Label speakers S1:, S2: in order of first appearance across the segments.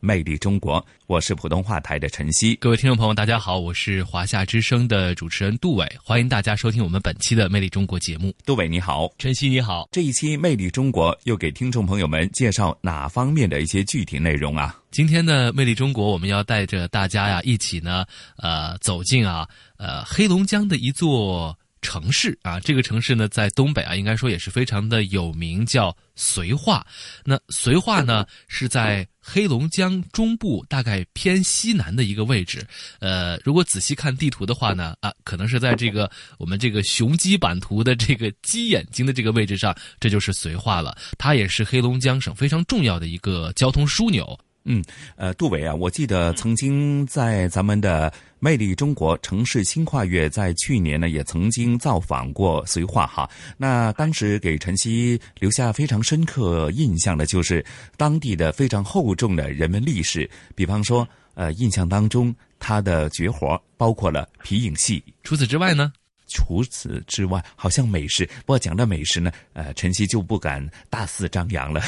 S1: 魅力中国，我是普通话台的陈曦。
S2: 各位听众朋友，大家好，我是华夏之声的主持人杜伟，欢迎大家收听我们本期的《魅力中国》节目。
S1: 杜伟你好，
S2: 陈曦你好。
S1: 这一期《魅力中国》又给听众朋友们介绍哪方面的一些具体内容啊？
S2: 今天的《魅力中国》，我们要带着大家呀一起呢，呃，走进啊，呃，黑龙江的一座。城市啊，这个城市呢，在东北啊，应该说也是非常的有名，叫绥化。那绥化呢，是在黑龙江中部大概偏西南的一个位置。呃，如果仔细看地图的话呢，啊，可能是在这个我们这个雄鸡版图的这个鸡眼睛的这个位置上，这就是绥化了。它也是黑龙江省非常重要的一个交通枢纽。
S1: 嗯，呃，杜伟啊，我记得曾经在咱们的《魅力中国城市新跨越》在去年呢，也曾经造访过绥化哈。那当时给晨曦留下非常深刻印象的，就是当地的非常厚重的人文历史。比方说，呃，印象当中他的绝活包括了皮影戏。
S2: 除此之外呢？
S1: 除此之外，好像美食。不过讲到美食呢，呃，晨曦就不敢大肆张扬了。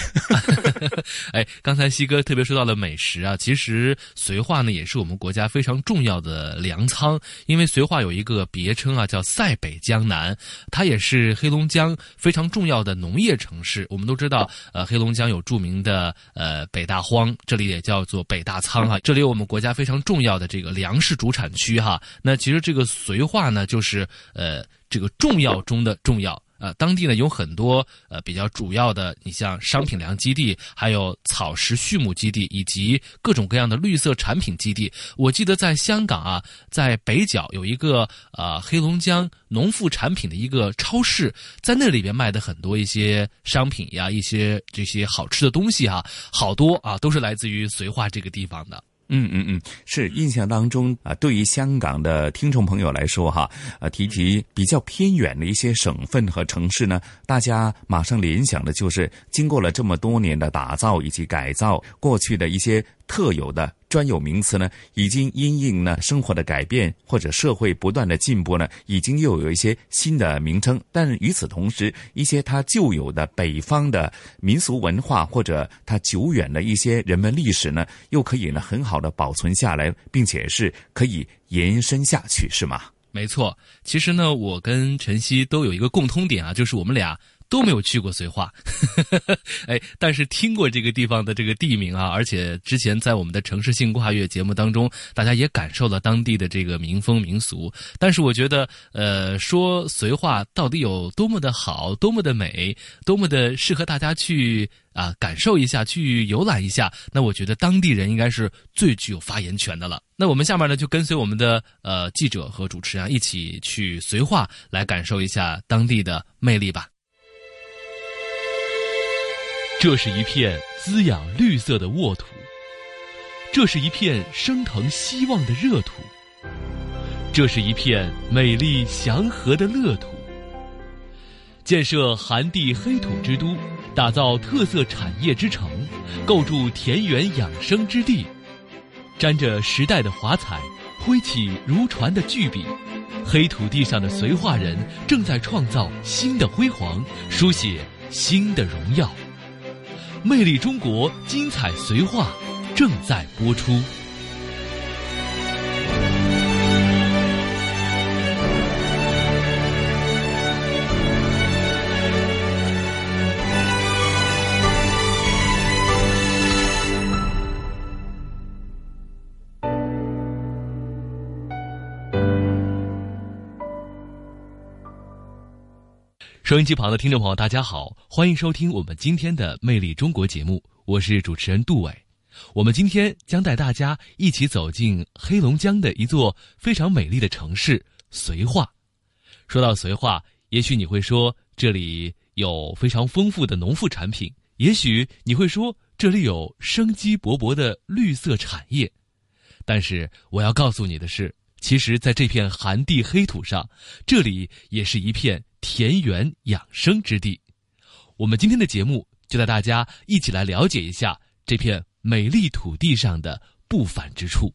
S2: 哎，刚才西哥特别说到了美食啊，其实绥化呢也是我们国家非常重要的粮仓，因为绥化有一个别称啊，叫塞北江南，它也是黑龙江非常重要的农业城市。我们都知道，呃，黑龙江有著名的呃北大荒，这里也叫做北大仓啊，这里有我们国家非常重要的这个粮食主产区哈。那其实这个绥化呢，就是。呃，这个重要中的重要啊，当地呢有很多呃比较主要的，你像商品粮基地，还有草食畜牧基地，以及各种各样的绿色产品基地。我记得在香港啊，在北角有一个呃黑龙江农副产品的一个超市，在那里边卖的很多一些商品呀，一些这些好吃的东西哈，好多啊都是来自于绥化这个地方的。
S1: 嗯嗯嗯，是印象当中啊，对于香港的听众朋友来说哈，呃，提及比较偏远的一些省份和城市呢，大家马上联想的就是经过了这么多年的打造以及改造，过去的一些。特有的专有名词呢，已经因应呢生活的改变或者社会不断的进步呢，已经又有一些新的名称。但与此同时，一些它旧有的北方的民俗文化或者它久远的一些人文历史呢，又可以呢很好的保存下来，并且是可以延伸下去，是吗？
S2: 没错。其实呢，我跟晨曦都有一个共通点啊，就是我们俩。都没有去过绥化，哎，但是听过这个地方的这个地名啊，而且之前在我们的城市性跨越节目当中，大家也感受了当地的这个民风民俗。但是我觉得，呃，说绥化到底有多么的好，多么的美，多么的适合大家去啊感受一下，去游览一下，那我觉得当地人应该是最具有发言权的了。那我们下面呢，就跟随我们的呃记者和主持人一起去绥化，来感受一下当地的魅力吧。这是一片滋养绿色的沃土，这是一片升腾希望的热土，这是一片美丽祥和的乐土。建设寒地黑土之都，打造特色产业之城，构筑田园养生之地，沾着时代的华彩，挥起如船的巨笔，黑土地上的绥化人正在创造新的辉煌，书写新的荣耀。魅力中国，精彩绥化正在播出。收音机旁的听众朋友，大家好，欢迎收听我们今天的《魅力中国》节目，我是主持人杜伟。我们今天将带大家一起走进黑龙江的一座非常美丽的城市绥化。说到绥化，也许你会说这里有非常丰富的农副产品，也许你会说这里有生机勃勃的绿色产业。但是我要告诉你的是，其实，在这片寒地黑土上，这里也是一片。田园养生之地，我们今天的节目就带大家一起来了解一下这片美丽土地上的不凡之处。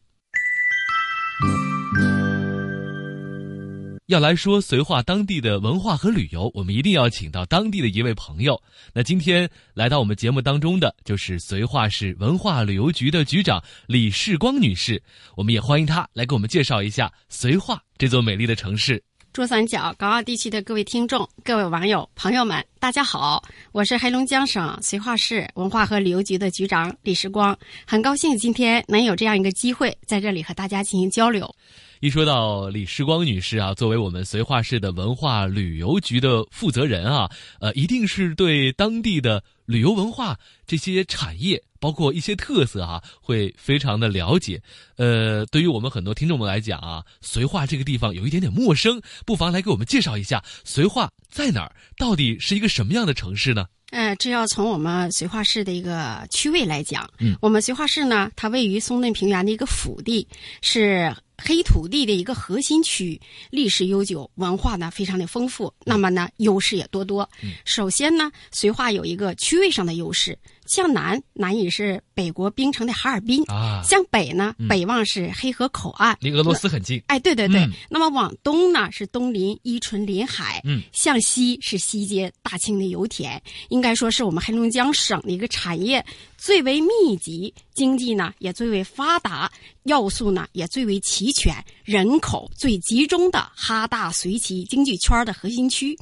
S2: 要来说绥化当地的文化和旅游，我们一定要请到当地的一位朋友。那今天来到我们节目当中的就是绥化市文化旅游局的局长李世光女士，我们也欢迎她来给我们介绍一下绥化这座美丽的城市。
S3: 珠三角、港澳地区的各位听众、各位网友、朋友们，大家好，我是黑龙江省绥化市文化和旅游局的局长李时光，很高兴今天能有这样一个机会在这里和大家进行交流。
S2: 一说到李时光女士啊，作为我们绥化市的文化旅游局的负责人啊，呃，一定是对当地的旅游文化这些产业。包括一些特色啊，会非常的了解。呃，对于我们很多听众们来讲啊，绥化这个地方有一点点陌生，不妨来给我们介绍一下绥化在哪儿，到底是一个什么样的城市呢？
S3: 呃，这要从我们绥化市的一个区位来讲，嗯，我们绥化市呢，它位于松嫩平原的一个腹地，是。黑土地的一个核心区，历史悠久，文化呢非常的丰富，那么呢优势也多多。首先呢，绥化有一个区位上的优势，向南南也是北国冰城的哈尔滨。啊，向北呢北望是黑河口岸，
S2: 离俄罗斯很近。
S3: 哎，对对对。那么往东呢是东临伊春临海，嗯，向西是西接大庆的油田，应该说是我们黑龙江省的一个产业最为密集，经济呢也最为发达。要素呢也最为齐全，人口最集中的哈大绥齐经济圈的核心区。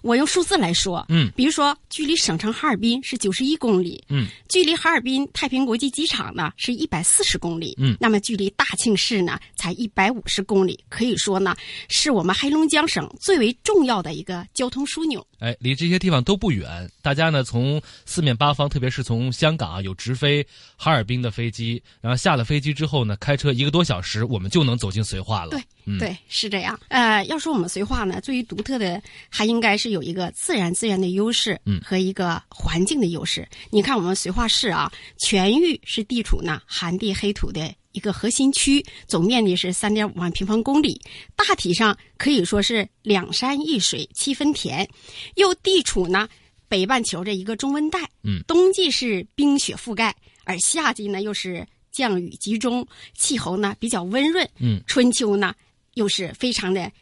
S3: 我用数字来说，嗯，比如说距离省城哈尔滨是九十一公里，嗯，距离哈尔滨太平国际机场呢是一百四十公里，嗯，那么距离大庆市呢才一百五十公里，可以说呢是我们黑龙江省最为重要的一个交通枢纽。
S2: 哎，离这些地方都不远，大家呢从四面八方，特别是从香港啊有直飞哈尔滨的飞机，然后下了飞机之后呢。开车一个多小时，我们就能走进绥化了。
S3: 对，对，是这样。呃，要说我们绥化呢，最为独特的，还应该是有一个自然资源的优势，嗯，和一个环境的优势。你看，我们绥化市啊，全域是地处呢寒地黑土的一个核心区，总面积是三点五万平方公里，大体上可以说是两山一水七分田，又地处呢北半球的一个中温带，嗯，冬季是冰雪覆盖，而夏季呢又是。降雨集中，气候呢比较温润，嗯，春秋呢又是非常的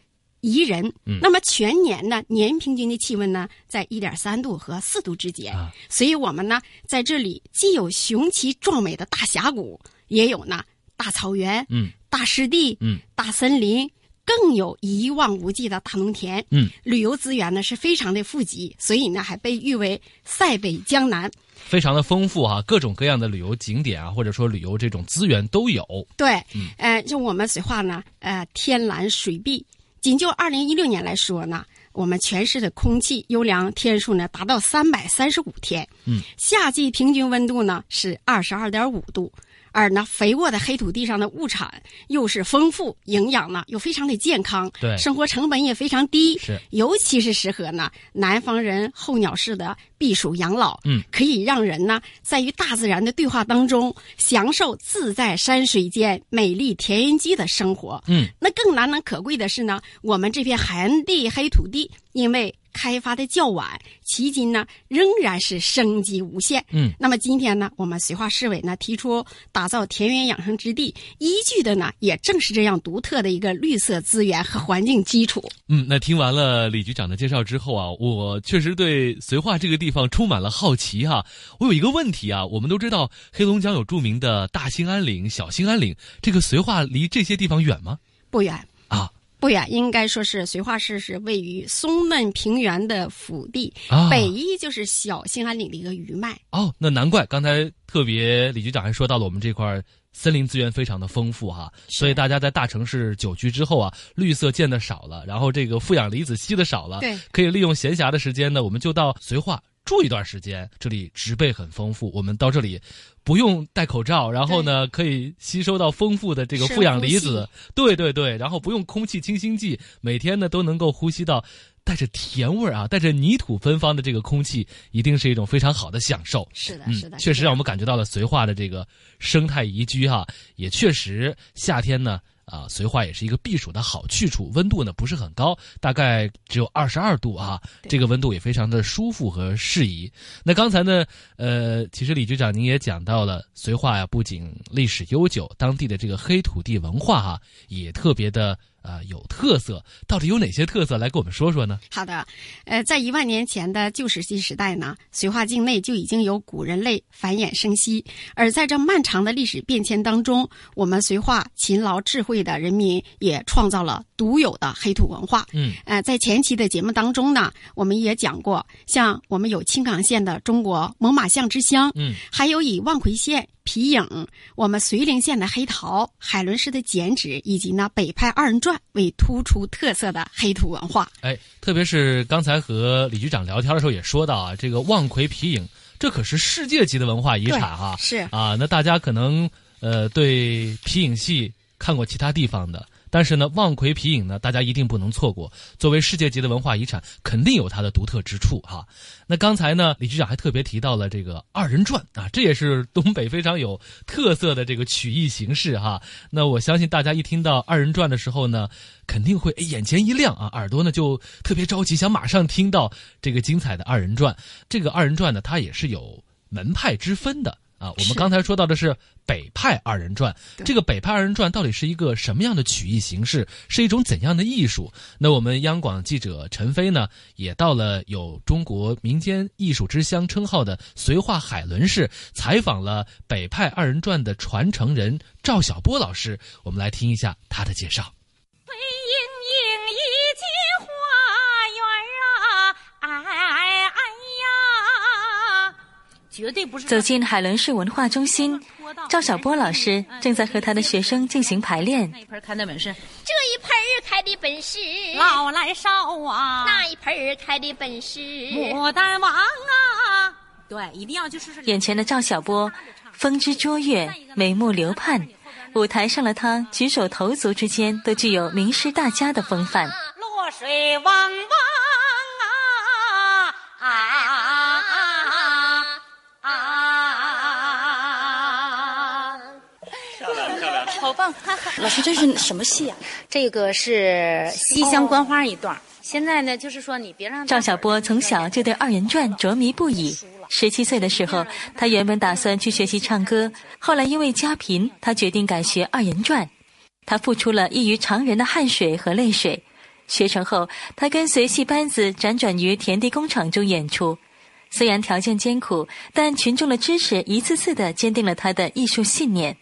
S3: 宜人，嗯，那么全年呢年平均的气温呢在一点三度和四度之间，所以我们呢在这里既有雄奇壮美的大峡谷，也有呢大草原，嗯，大湿地，嗯，大森林，更有一望无际的大农田，嗯，旅游资源呢是非常的富集，所以呢还被誉为塞北江南。
S2: 非常的丰富哈，各种各样的旅游景点啊，或者说旅游这种资源都有。
S3: 对，嗯，呃，就我们绥化呢，呃，天蓝水碧。仅就二零一六年来说呢，我们全市的空气优良天数呢达到三百三十五天。嗯，夏季平均温度呢是二十二点五度。而呢，肥沃的黑土地上的物产又是丰富，营养呢又非常的健康，
S2: 对，
S3: 生活成本也非常低，
S2: 是，
S3: 尤其是适合呢南方人候鸟式的避暑养老，嗯，可以让人呢在与大自然的对话当中，享受自在山水间美丽田园居的生活，嗯，那更难能可贵的是呢，我们这片寒地黑土地，因为。开发的较晚，迄今呢仍然是生机无限。嗯，那么今天呢，我们绥化市委呢提出打造田园养生之地，依据的呢也正是这样独特的一个绿色资源和环境基础。
S2: 嗯，那听完了李局长的介绍之后啊，我确实对绥化这个地方充满了好奇哈。我有一个问题啊，我们都知道黑龙江有著名的大兴安岭、小兴安岭，这个绥化离这些地方远吗？
S3: 不远
S2: 啊。
S3: 不远，应该说是绥化市是位于松嫩平原的腹地，
S2: 啊
S3: 北一就是小兴安岭的一个余脉。
S2: 哦，那难怪刚才特别李局长还说到了我们这块儿森林资源非常的丰富哈，所以大家在大城市久居之后啊，绿色见的少了，然后这个负氧离子吸的少了，
S3: 对，
S2: 可以利用闲暇的时间呢，我们就到绥化住一段时间，这里植被很丰富，我们到这里不用戴口罩，然后呢可以吸收到丰富的这个负氧离子，对对对，然后不用空气清新剂，每天呢都能够呼吸到。带着甜味儿啊，带着泥土芬芳的这个空气，一定是一种非常好的享受。
S3: 是的，
S2: 嗯
S3: 是的，
S2: 确实让我们
S3: 感
S2: 感觉到了绥化的这个生态宜居哈，也确实夏天呢啊，绥化也是一个避暑的好去处，温度呢不是很高，大概只有二十二度啊，这个温度也非常的舒服和适宜。那刚才呢，呃，其实李局长您也讲到了绥化呀，不仅历史悠久，当地的这个黑土地文化哈、也特别的。啊、有特色，到底有哪些特色？来跟我们说说呢？
S3: 好的，呃，在一万年前的旧石器时代呢，绥化境内就已经有古人类繁衍生息，而在这漫长的历史变迁当中，我们绥化勤劳智慧的人民也创造了独有的黑土文化。
S2: 嗯，
S3: 呃，在前期的节目当中呢，我们也讲过，像我们有青冈县的中国猛犸象之乡，
S2: 嗯，
S3: 还有以望奎县皮影、我们绥棱县的黑陶、海伦市的剪纸，以及呢北派二人转为突出特色的黑土文化。
S2: 哎，特别是刚才和李局长聊天的时候也说到啊，这个望奎皮影，这可是世界级的文化遗产啊。
S3: 是
S2: 啊，那大家可能呃对皮影戏看过其他地方的，但是呢，望奎皮影呢，大家一定不能错过。作为世界级的文化遗产，肯定有它的独特之处哈。那刚才呢，李局长还特别提到了这个二人转啊，这也是东北非常有特色的这个曲艺形式哈。那我相信大家一听到二人转的时候呢，肯定会眼前一亮啊，耳朵呢就特别着急，想马上听到这个精彩的二人转。这个二人转呢，它也是有门派之分的。啊，我们刚才说到的是北派二人转，这个北派二人转到底是一个什么样的曲艺形式，是一种怎样的艺术？那我们央广记者陈飞呢，也到了有中国民间艺术之乡称号的绥化海伦市，采访了北派二人转的传承人赵晓波老师，我们来听一下他的介绍。
S4: 绝对不是
S5: 走进海伦市文化中心，赵小波老师正在和他的学生进行排练。
S4: 那一盆开的本事，
S6: 这一盆儿开的本是
S4: 老来少啊，
S6: 那一盆儿开的本是
S4: 牡丹王啊，对，一定要就是
S5: 眼前的赵小波，风姿卓越，眉目流盼。舞台上的他，举手投足之间都具有名师大家的风范。
S4: 落水汪汪
S7: 老师，这是什么戏啊？
S8: 这个是西厢观花一段儿。现在呢，就是说你别让
S5: 赵小波从小就对二人转着迷不已。十七岁的时候，他原本打算去学习唱歌，后来因为家贫，他决定改学二人转。他付出了异于常人的汗水和泪水。学成后，他跟随戏班子辗转于田地工厂中演出。虽然条件艰苦，但群众的支持一次次的坚定了他的艺术信念。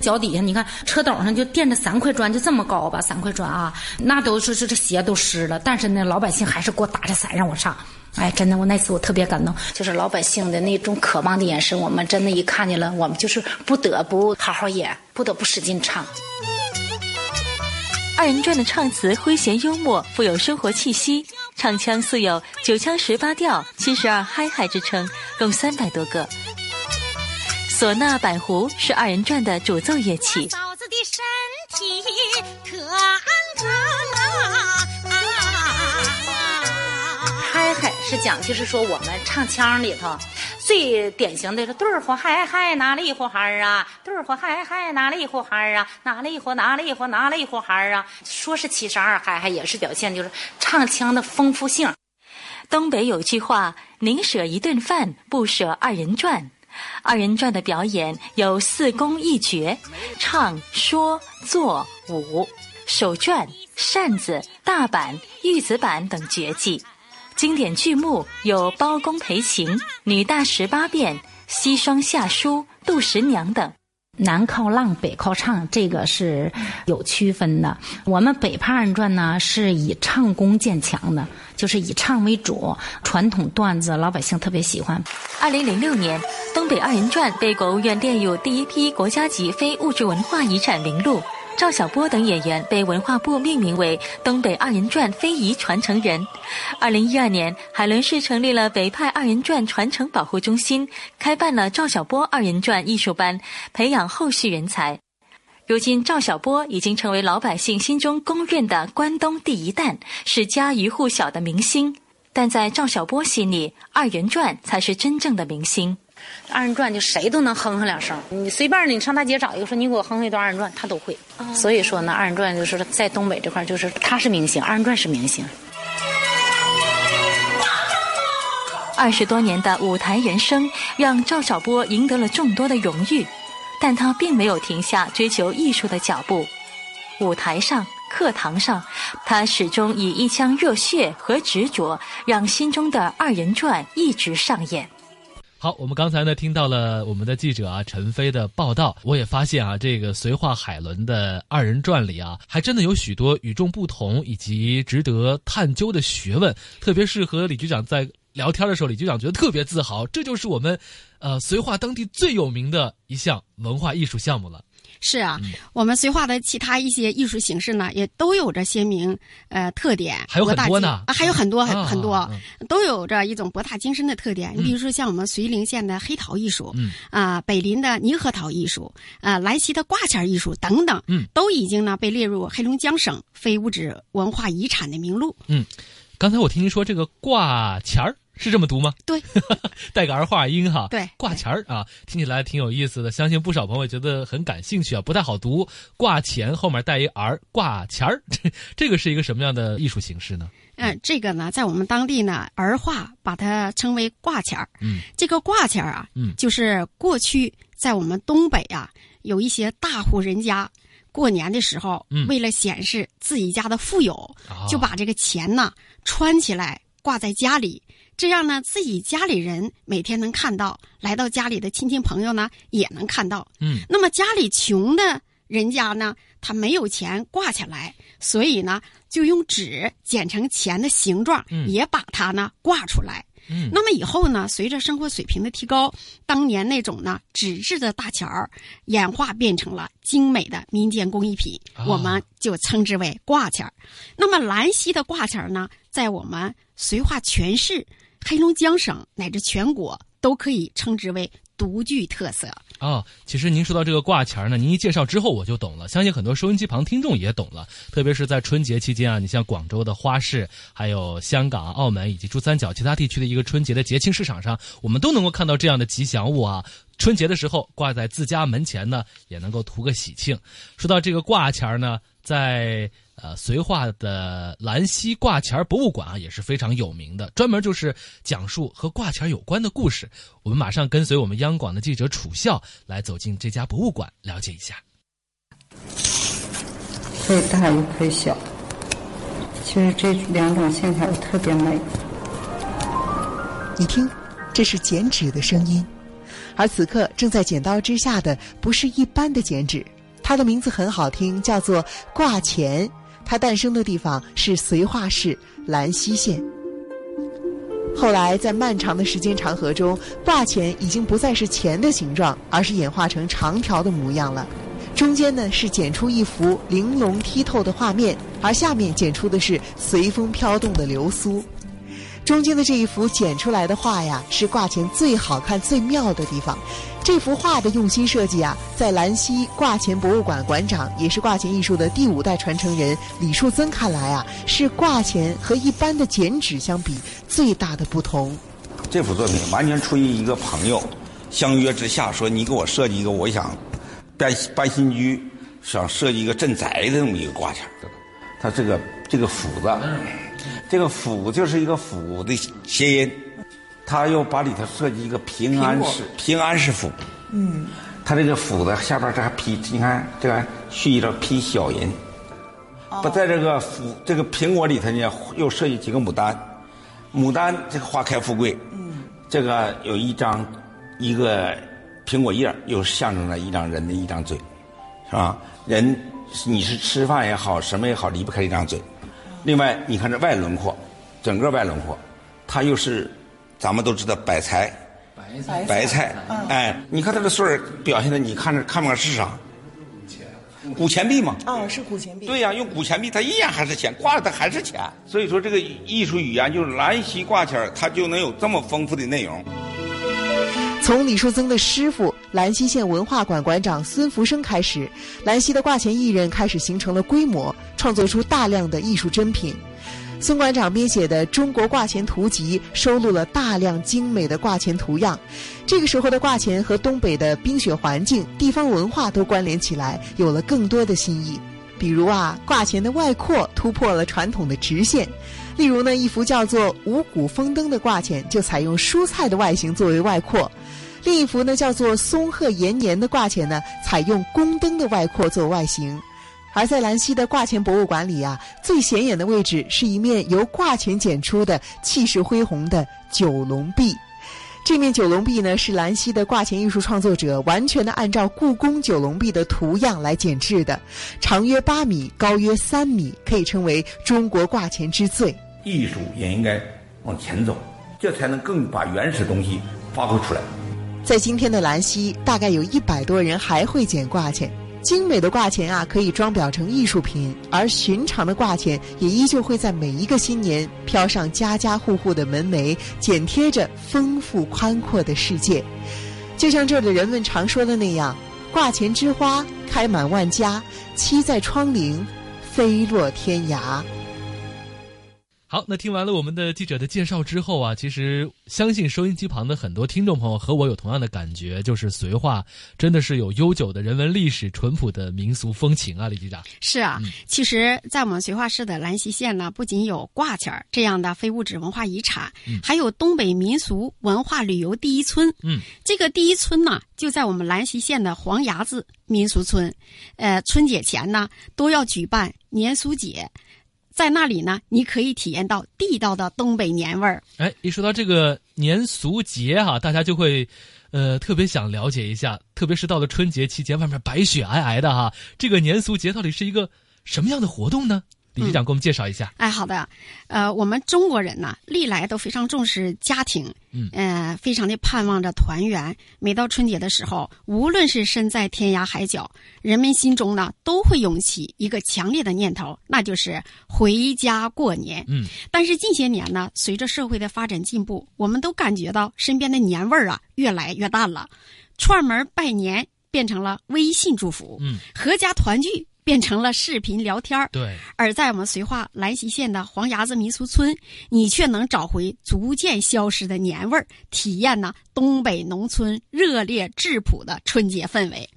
S8: 脚底下，你看车斗上就垫着三块砖，就这么高吧，三块砖啊，那都是这这鞋都湿了，但是呢，老百姓还是给我打着伞让我上。哎，真的，我那次我特别感动，就是老百姓的那种渴望的眼神，我们真的一看见了，我们就是不得不好好演，不得不使劲唱。
S5: 二人转的唱词诙谐幽默，富有生活气息，唱腔素有九腔十八调、七十二嗨嗨之称，共三百多个。唢呐、板胡是二人转的主奏乐器。
S4: 嫂子的身体可安康啊！
S8: 嗨嗨是讲就是说我们唱腔里头最典型的是对儿火嗨嗨拿了一壶孩儿啊，对儿火嗨嗨拿了一壶孩儿啊，拿了一壶拿了一壶拿了一壶孩儿啊，说是七十二嗨嗨也是表现就是唱腔的丰富性。
S5: 东北有句话：“宁舍一顿饭，不舍二人转。”二人转的表演有四功一绝：唱、说、做、舞、手绢、扇子、大板、玉子板等绝技。经典剧目有《包公赔情》《女大十八变》《西双下书》《杜十娘》等。
S8: 南靠浪，北靠唱，这个是有区分的。我们北派二人转呢，是以唱功见强的，就是以唱为主，传统段子老百姓特别喜欢。
S5: 二零零六年，东北二人转被国务院列入第一批国家级非物质文化遗产名录。赵小波等演员被文化部命名为东北二人转非遗传承人。二零一二年，海伦市成立了北派二人转传承保护中心，开办了赵小波二人转艺术班，培养后续人才。如今，赵小波已经成为老百姓心中公认的关东第一蛋，是家喻户晓的明星。但在赵小波心里，二人转才是真正的明星。
S8: 二人转就谁都能哼哼两声，你随便你上大街找一个说你给我哼哼一段二人转，他都会。所以说呢，二人转就是在东北这块就是他是明星，二人转是明星。
S5: 二十多年的舞台人生让赵小波赢得了众多的荣誉，但他并没有停下追求艺术的脚步。舞台上、课堂上，他始终以一腔热血和执着，让心中的二人转一直上演。
S2: 好，我们刚才呢听到了我们的记者啊陈飞的报道，我也发现啊这个绥化海伦的二人转里啊，还真的有许多与众不同以及值得探究的学问。特别是和李局长在聊天的时候，李局长觉得特别自豪，这就是我们，呃绥化当地最有名的一项文化艺术项目了。
S3: 是啊，我们绥化的其他一些艺术形式呢，也都有着鲜明呃特点，
S2: 还有很多呢
S3: 啊，还有很多很很多，都有着一种博大精深的特点。你比如说像我们绥宁县的黑陶艺术，啊，北林的泥核陶艺术，啊，兰溪的挂钱艺术等等，嗯，都已经呢被列入黑龙江省非物质文化遗产的名录。
S2: 嗯，刚才我听您说这个挂钱儿。是这么读吗？
S3: 对，
S2: 带个儿化音哈。
S3: 对，
S2: 挂钱儿啊，听起来挺有意思的，相信不少朋友觉得很感兴趣啊。不太好读，挂钱后面带一儿，挂钱儿，这 这个是一个什么样的艺术形式呢？
S3: 嗯，这个呢，在我们当地呢，儿化把它称为挂钱儿。嗯，这个挂钱儿啊，嗯，就是过去在我们东北啊，有一些大户人家过年的时候，为了显示自己家的富有，就把这个钱呢穿起来挂在家里。这样呢，自己家里人每天能看到，来到家里的亲戚朋友呢也能看到。嗯，那么家里穷的人家呢，他没有钱挂起来，所以呢，就用纸剪成钱的形状，也把它呢挂出来。嗯，那么以后呢，随着生活水平的提高，当年那种呢纸质的大钱儿，演化变成了精美的民间工艺品，我们就称之为挂钱儿。那么兰溪的挂钱儿呢，在我们绥化全市。黑龙江省乃至全国都可以称之为独具特色
S2: 哦。其实您说到这个挂钱呢，您一介绍之后我就懂了，相信很多收音机旁听众也懂了。特别是在春节期间啊，你像广州的花市，还有香港、澳门以及珠三角其他地区的一个春节的节庆市场上，我们都能够看到这样的吉祥物啊。春节的时候挂在自家门前呢，也能够图个喜庆。说到这个挂钱呢，在。呃，绥化的兰溪挂钱博物馆啊，也是非常有名的，专门就是讲述和挂钱有关的故事。我们马上跟随我们央广的记者楚笑来走进这家博物馆，了解一下。
S9: 可以大也可以小，其实这两种线条特别美。
S10: 你听，这是剪纸的声音，而此刻正在剪刀之下的不是一般的剪纸，它的名字很好听，叫做挂钱。它诞生的地方是绥化市兰溪县。后来，在漫长的时间长河中，挂钱已经不再是钱的形状，而是演化成长条的模样了。中间呢是剪出一幅玲珑剔透的画面，而下面剪出的是随风飘动的流苏。中间的这一幅剪出来的画呀，是挂钱最好看、最妙的地方。这幅画的用心设计啊，在兰溪挂钱博物馆馆长，也是挂钱艺术的第五代传承人李树增看来啊，是挂钱和一般的剪纸相比最大的不同。
S11: 这幅作品完全出于一个朋友相约之下，说你给我设计一个，我想搬搬新居，想设计一个镇宅的这么一个挂钱。它这个这个斧子，这个斧就是一个斧的谐音。他又把里头设计一个平安是平安是斧，嗯，他这个斧子下边这还批，你看这个续着批小人，不在这个斧这个苹果里头呢，又设计几个牡丹，牡丹这个花开富贵，嗯，这个有一张一个苹果叶又象征着一张人的一张嘴，是吧？人你是吃饭也好，什么也好，离不开一张嘴。另外，你看这外轮廓，整个外轮廓，它又是咱们都知道百财，白菜，白菜哎，你看它的穗儿表现的，你看着看不看是啥？古钱币嘛。
S10: 哦，是古钱币。
S11: 对呀，用古钱币，它依然还是钱，挂了它还是钱。所以说，这个艺术语言就是兰溪挂钱它就能有这么丰富的内容。
S10: 从李树增的师傅兰溪县文化馆馆长孙福生开始，兰溪的挂钱艺人开始形成了规模，创作出大量的艺术珍品。孙馆长编写的《中国挂钱图集》收录了大量精美的挂钱图样。这个时候的挂钱和东北的冰雪环境、地方文化都关联起来，有了更多的新意。比如啊，挂钱的外扩突破了传统的直线。例如呢，一幅叫做“五谷丰登”的挂钱就采用蔬菜的外形作为外扩。另一幅呢，叫做“松鹤延年”的挂钱呢，采用宫灯的外扩做外形。而在兰溪的挂钱博物馆里啊，最显眼的位置是一面由挂钱剪出的气势恢宏的九龙壁。这面九龙壁呢，是兰溪的挂钱艺术创作者完全的按照故宫九龙壁的图样来剪制的，长约八米，高约三米，可以称为中国挂钱之最。
S11: 艺术也应该往前走，这才能更把原始东西发挥出来。
S10: 在今天的兰溪，大概有一百多人还会剪挂钱。精美的挂钱啊，可以装裱成艺术品；而寻常的挂钱，也依旧会在每一个新年飘上家家户户的门楣，剪贴着丰富宽阔的世界。就像这里人们常说的那样：“挂钱之花开满万家，栖在窗棂，飞落天涯。”
S2: 好，那听完了我们的记者的介绍之后啊，其实相信收音机旁的很多听众朋友和我有同样的感觉，就是绥化真的是有悠久的人文历史、淳朴的民俗风情啊，李局长。
S3: 是啊，其实，在我们绥化市的兰溪县呢，不仅有挂钱儿这样的非物质文化遗产，还有东北民俗文化旅游第一村。
S2: 嗯，
S3: 这个第一村呢，就在我们兰溪县的黄崖子民俗村。呃，春节前呢，都要举办年俗节。在那里呢，你可以体验到地道的东北年味儿。
S2: 哎，一说到这个年俗节哈，大家就会，呃，特别想了解一下，特别是到了春节期间，外面白雪皑皑的哈，这个年俗节到底是一个什么样的活动呢？李局长给我们介绍一下。
S3: 哎，好的，呃，我们中国人呢，历来都非常重视家庭，
S2: 嗯，
S3: 呃，非常的盼望着团圆。每到春节的时候，无论是身在天涯海角，人们心中呢，都会涌起一个强烈的念头，那就是回家过年。
S2: 嗯，
S3: 但是近些年呢，随着社会的发展进步，我们都感觉到身边的年味儿啊，越来越淡了。串门拜年变成了微信祝福，
S2: 嗯，
S3: 阖家团聚。变成了视频聊天儿，
S2: 对。
S3: 而在我们绥化兰溪县的黄崖子民俗村，你却能找回逐渐消失的年味儿，体验呢东北农村热烈质朴的春节氛围。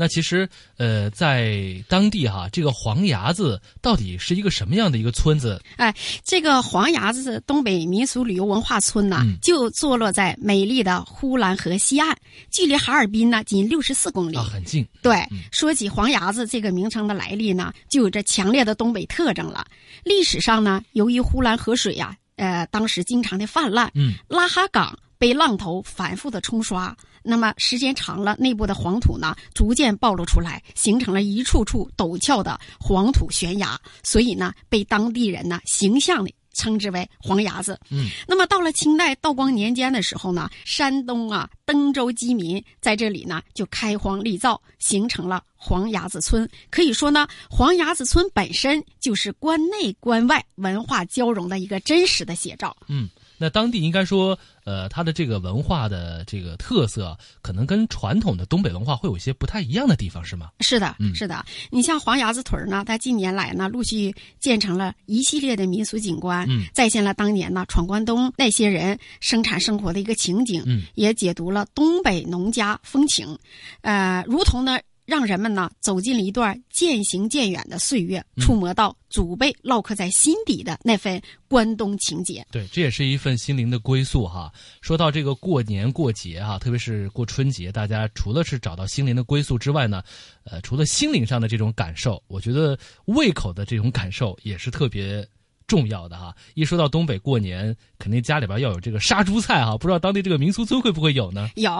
S2: 那其实，呃，在当地哈，这个黄崖子到底是一个什么样的一个村子？
S3: 哎，这个黄崖子东北民俗旅游文化村呢，
S2: 嗯
S3: 就坐落在美丽的呼兰河西岸，距离哈尔滨呢仅六十四公里。
S2: 啊，很近。
S3: 对，说起黄崖子这个名称的来历呢，就有着强烈的东北特征了。历史上呢，由于呼兰河水呀、呃，当时经常的泛滥，
S2: 嗯，
S3: 拉哈港被浪头反复的冲刷，那么时间长了，内部的黄土呢逐渐暴露出来，形成了一处处陡峭的黄土悬崖，所以呢，被当地人呢形象的称之为黄崖子。
S2: 嗯，
S3: 那么到了清代道光年间的时候呢，山东啊登州饥民在这里呢就开荒立造，形成了黄崖子村。可以说呢，黄崖子村本身就是关内关外文化交融的一个真实的写照。
S2: 嗯，那当地应该说，呃，它的这个文化的这个特色，可能跟传统的东北文化会有一些不太一样的地方，是吗？
S3: 是的，
S2: 嗯
S3: 是的。你像黄崖子屯儿呢，它近年来呢，陆续建成了一系列的民俗景观，
S2: 嗯
S3: 再现了当年呢闯关东那些人生产生活的一个情景，
S2: 嗯
S3: 也解读了东北农家风情，呃，如同呢。让人们呢走进了一段渐行渐远的岁月，
S2: 嗯
S3: 触摸到祖辈烙刻在心底的那份关东情结。
S2: 对，这也是一份心灵的归宿哈。说到这个过年过节哈，特别是过春节，大家除了是找到心灵的归宿之外呢，呃，除了心灵上的这种感受，我觉得胃口的这种感受也是特别重要的哈。一说到东北过年，肯定家里边要有这个杀猪菜哈，不知道当地这个民俗村会不会有呢？
S3: 有，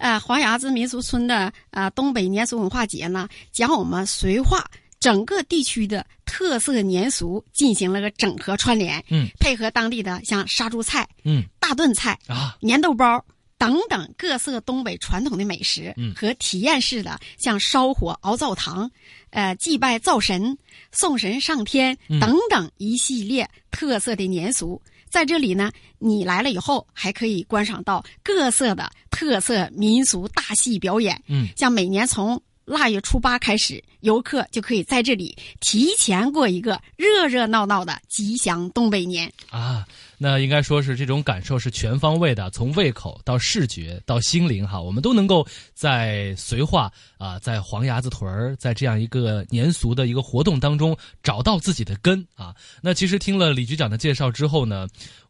S3: 呃，黄崖子民俗村的呃东北年俗文化节呢，将我们绥化整个地区的特色年俗进行了个整合串联，
S2: 嗯，
S3: 配合当地的像杀猪菜、
S2: 嗯
S3: 大炖菜
S2: 啊、
S3: 粘豆包。等等各色东北传统的美食，
S2: 嗯
S3: 和体验式的像烧火熬灶堂，呃，祭拜灶神、送神上天
S2: 嗯
S3: 等等一系列特色的年俗。在这里呢，你来了以后还可以观赏到各色的特色民俗大戏表演。
S2: 嗯，
S3: 像每年从腊月初八开始，游客就可以在这里提前过一个热热闹闹的吉祥东北年。
S2: 啊，那应该说是这种感受是全方位的，从胃口到视觉到心灵哈，我们都能够在绥化啊，在黄牙子屯儿，在这样一个年俗的一个活动当中找到自己的根啊。那其实听了李局长的介绍之后呢，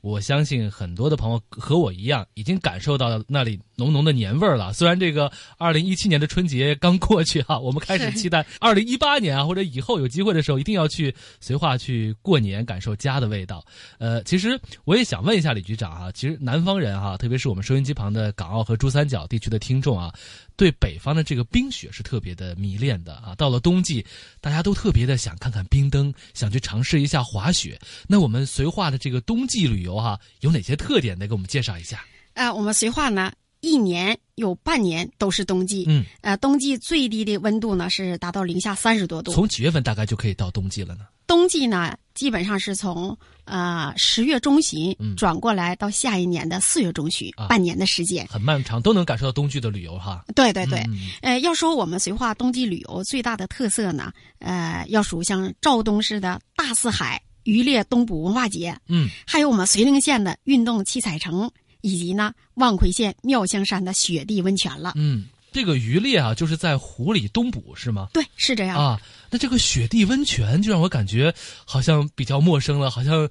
S2: 我相信很多的朋友和我一样，已经感受到那里浓浓的年味儿了。虽然这个二零一七年的春节刚过去哈，我们开始期待二零一八年啊，或者以后有机会的时候，一定要去绥化去过年，感受家的味道。呃，其实我也想问一下李局长啊，其实南方人哈、特别是我们收音机旁的港澳和珠三角地区的听众啊，对北方的这个冰雪是特别的迷恋的啊。到了冬季，大家都特别的想看看冰灯，想去尝试一下滑雪。那我们绥化的这个冬季旅游哈、有哪些特点呢？给我们介绍一下。
S3: 呃，我们绥化呢，一年有半年都是冬季。
S2: 嗯，
S3: 呃，冬季最低的温度呢是达到零下三十多度。
S2: 从几月份大概就可以到冬季了呢？
S3: 冬季呢，基本上是从呃十月中旬
S2: 嗯
S3: 转过来到下一年的四月中旬，
S2: 啊
S3: 半年的时间。
S2: 很漫长，都能感受到冬季的旅游哈。
S3: 对对对，
S2: 嗯
S3: 呃，要说我们绥化冬季旅游最大的特色呢，呃，要数像肇东市的大四海渔猎冬捕文化节，
S2: 嗯，
S3: 还有我们绥宁县的运动七彩城，以及呢望奎县妙香山的雪地温泉了。
S2: 嗯，这个渔猎啊，就是在湖里冬捕是吗？
S3: 对，是这样。
S2: 啊，那这个雪地温泉就让我感觉好像比较陌生了，好像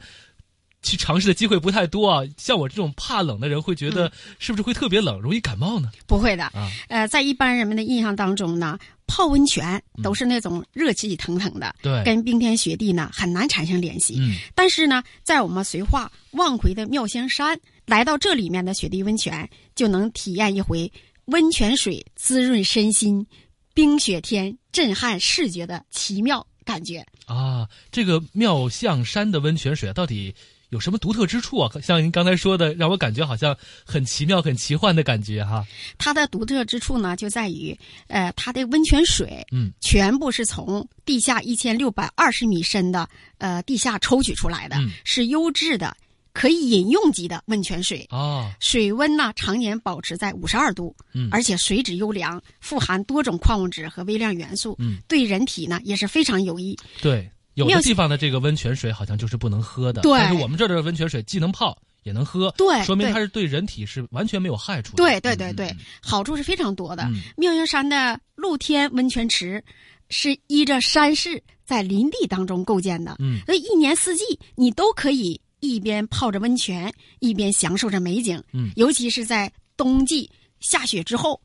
S2: 去尝试的机会不太多啊。像我这种怕冷的人，会觉
S3: 嗯
S2: 得是不是会特别冷，容易感冒呢？
S3: 不会的，
S2: 啊，
S3: 呃，在一般人们的印象当中呢，泡温泉都是那种热气腾腾的，
S2: 对
S3: 跟冰天雪地呢很难产生联系。
S2: 嗯，
S3: 但是呢，在我们绥化望奎的妙香山，来到这里面的雪地温泉，就能体验一回温泉水滋润身心，冰雪天震撼视觉的奇妙感觉。
S2: 啊，这个妙象山的温泉水啊到底有什么独特之处啊？像您刚才说的，让我感觉好像很奇妙、很奇幻的感觉哈。
S3: 它的独特之处呢，就在于，呃，它的温泉水，
S2: 嗯，
S3: 全部是从地下一千六百二十米深的呃地下抽取出来的，
S2: 嗯
S3: 是优质的可以饮用级的温泉水。
S2: 啊，
S3: 水温呢常年保持在五十二度，
S2: 嗯
S3: 而且水质优良，富含多种矿物质和微量元素，
S2: 嗯，
S3: 对人体呢也是非常有益。
S2: 对，有的地方的这个温泉水好像就是不能喝的，
S3: 对
S2: 但是我们这儿的温泉水既能泡也能喝，
S3: 对对
S2: 说明它是对人体是完全没有害处的。
S3: 对对对对，好处是非常多的。
S2: 嗯
S3: 妙云山的露天温泉池是依着山势在林地当中构建的，
S2: 嗯
S3: 所以一年四季你都可以一边泡着温泉，一边享受着美景。
S2: 嗯
S3: 尤其是在冬季下雪之后，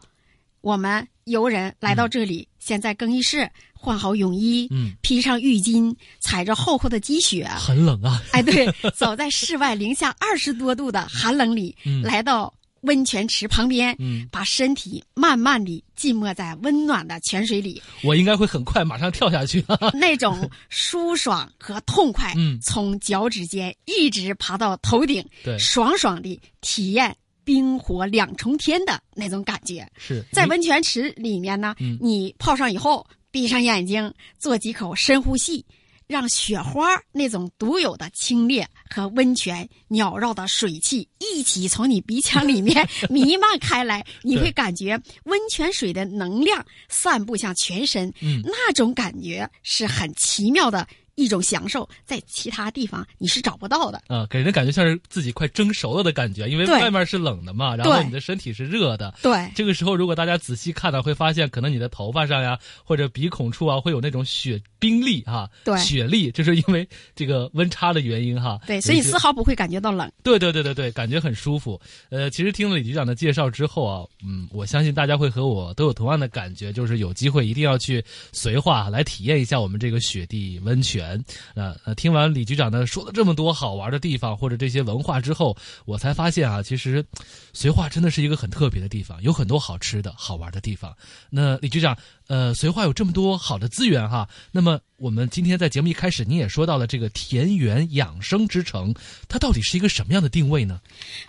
S3: 我们游人来到这里，先在更衣室换好泳衣，
S2: 嗯，
S3: 披上浴巾，踩着厚厚的积雪，
S2: 很冷啊。
S3: 哎，对，走在室外零下二十多度的寒冷里，
S2: 嗯
S3: 来到温泉池旁边，
S2: 嗯。
S3: 把身体慢慢的浸没在温暖的泉水里，
S2: 我应该会很快马上跳下去。
S3: 那种舒爽和痛快，
S2: 嗯。
S3: 从脚趾尖一直爬到头顶，
S2: 对。
S3: 爽爽的体验冰火两重天的那种感觉。
S2: 是。
S3: 在温泉池里面呢，
S2: 嗯。
S3: 你泡上以后，闭上眼睛，做几口深呼吸，让雪花那种独有的清冽和温泉袅绕的水汽一起从你鼻腔里面 弥漫开来，你会感觉温泉水的能量散布向全身，
S2: 嗯。
S3: 那种感觉是很奇妙的一种享受，在其他地方你是找不到的。
S2: 啊，给人感觉像是自己快蒸熟了的感觉，因为外面是冷的嘛，然后你的身体是热的。
S3: 对
S2: 这个时候如果大家仔细看呢，会发现可能你的头发上呀，或者鼻孔处啊，会有那种雪冰粒哈，
S3: 对
S2: 雪粒，这是因为这个温差的原因哈。
S3: 对，所以
S2: 有一些
S3: 丝毫不会感觉到冷。
S2: 对对对对对，感觉很舒服。呃，其实听了李局长的介绍之后啊，嗯，我相信大家会和我都有同样的感觉，就是有机会一定要去绥化来体验一下我们这个雪地温泉。人。那那听完李局长呢说了这么多好玩的地方或者这些文化之后，我才发现啊，其实绥化真的是一个很特别的地方，有很多好吃的好玩的地方。那李局长，呃，绥化有这么多好的资源哈，那么我们今天在节目一开始，您也说到了这个田园养生之城，它到底是一个什么样的定位呢？